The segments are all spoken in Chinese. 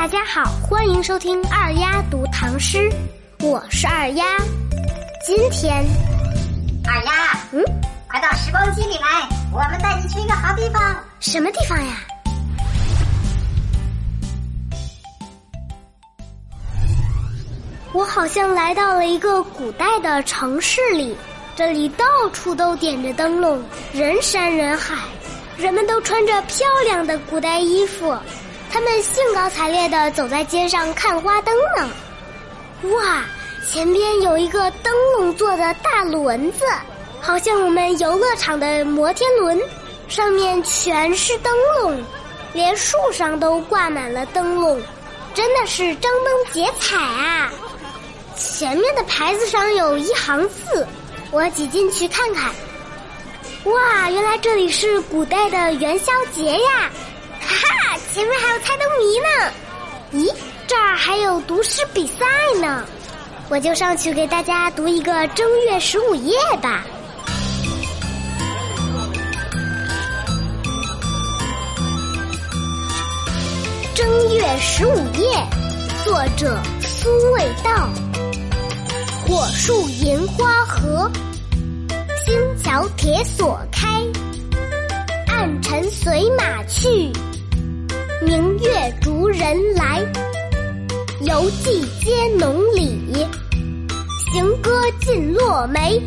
大家好，欢迎收听二丫读唐诗，我是二丫。今天，二丫，嗯，快到时光机里来，我们带你去一个好地方。什么地方呀？我好像来到了一个古代的城市里，这里到处都点着灯笼，人山人海，人们都穿着漂亮的古代衣服。他们兴高采烈地走在街上看花灯呢。哇，前边有一个灯笼做的大轮子，好像我们游乐场的摩天轮，上面全是灯笼，连树上都挂满了灯笼，真的是张灯结彩啊！前面的牌子上有一行字，我挤进去看看。哇，原来这里是古代的元宵节呀！前面还有猜灯谜呢。咦，这儿还有读诗比赛呢，我就上去给大家读一个正月十五夜吧。正月十五夜，作者苏味道。火树银花合，星桥铁锁开，暗尘随马去。明月逐人来，游记皆浓里，行歌尽落梅。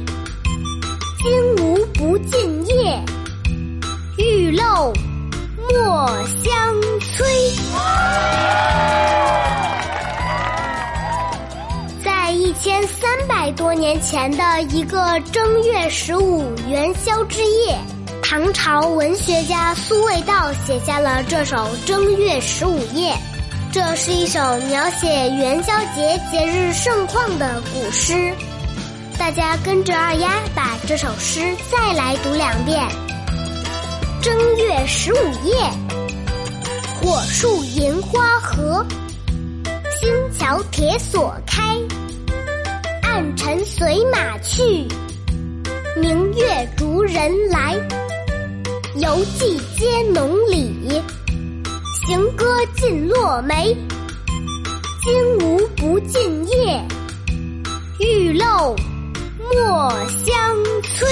金吾不尽夜，玉漏莫相催。在一千三百多年前的一个正月十五元宵之夜。唐朝文学家苏味道写下了这首《正月十五夜》，这是一首描写元宵节节日盛况的古诗。大家跟着二丫把这首诗再来读两遍。正月十五夜，火树银花合，星桥铁锁开，暗尘随马去，明月逐人来。游记皆浓里，行歌尽落梅。金吾不尽夜，玉漏莫相催。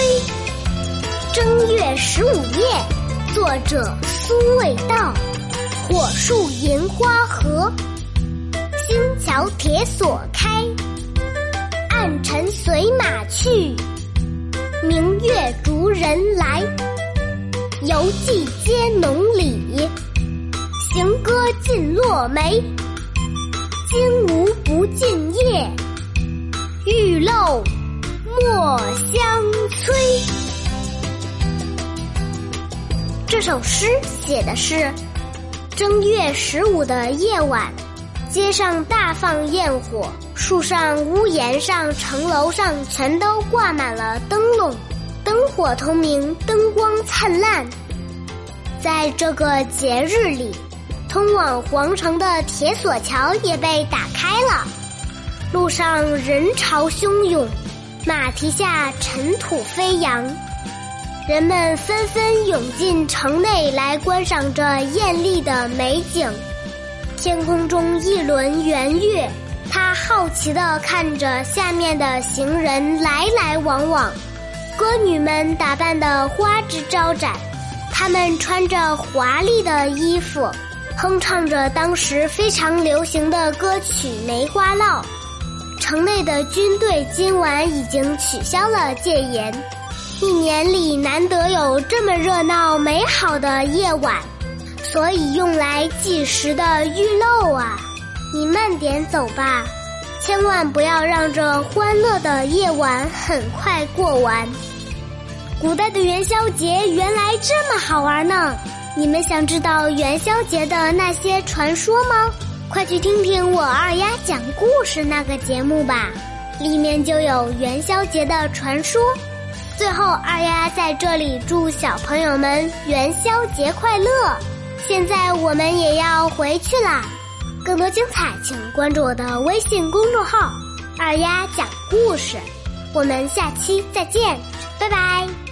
正月十五夜，作者苏味道。火树银花合，星桥铁锁开。暗尘随马去，明月逐人来。游记皆浓里，行歌尽落梅。金吾不尽夜，玉漏莫相催。这首诗写的是正月十五的夜晚，街上大放焰火，树上、屋檐上、城楼上全都挂满了灯笼。灯火通明，灯光灿烂。在这个节日里，通往皇城的铁索桥也被打开了，路上人潮汹涌，马蹄下尘土飞扬，人们纷纷涌进城内来观赏这艳丽的美景。天空中一轮圆月，他好奇地看着下面的行人来来往往。歌女们打扮得花枝招展，她们穿着华丽的衣服，哼唱着当时非常流行的歌曲《梅花烙》。城内的军队今晚已经取消了戒严，一年里难得有这么热闹美好的夜晚，所以用来计时的玉漏啊，你慢点走吧，千万不要让这欢乐的夜晚很快过完。古代的元宵节原来这么好玩呢！你们想知道元宵节的那些传说吗？快去听听我二丫讲故事那个节目吧，里面就有元宵节的传说。最后，二丫在这里祝小朋友们元宵节快乐！现在我们也要回去啦，更多精彩请关注我的微信公众号“二丫讲故事”。我们下期再见，拜拜。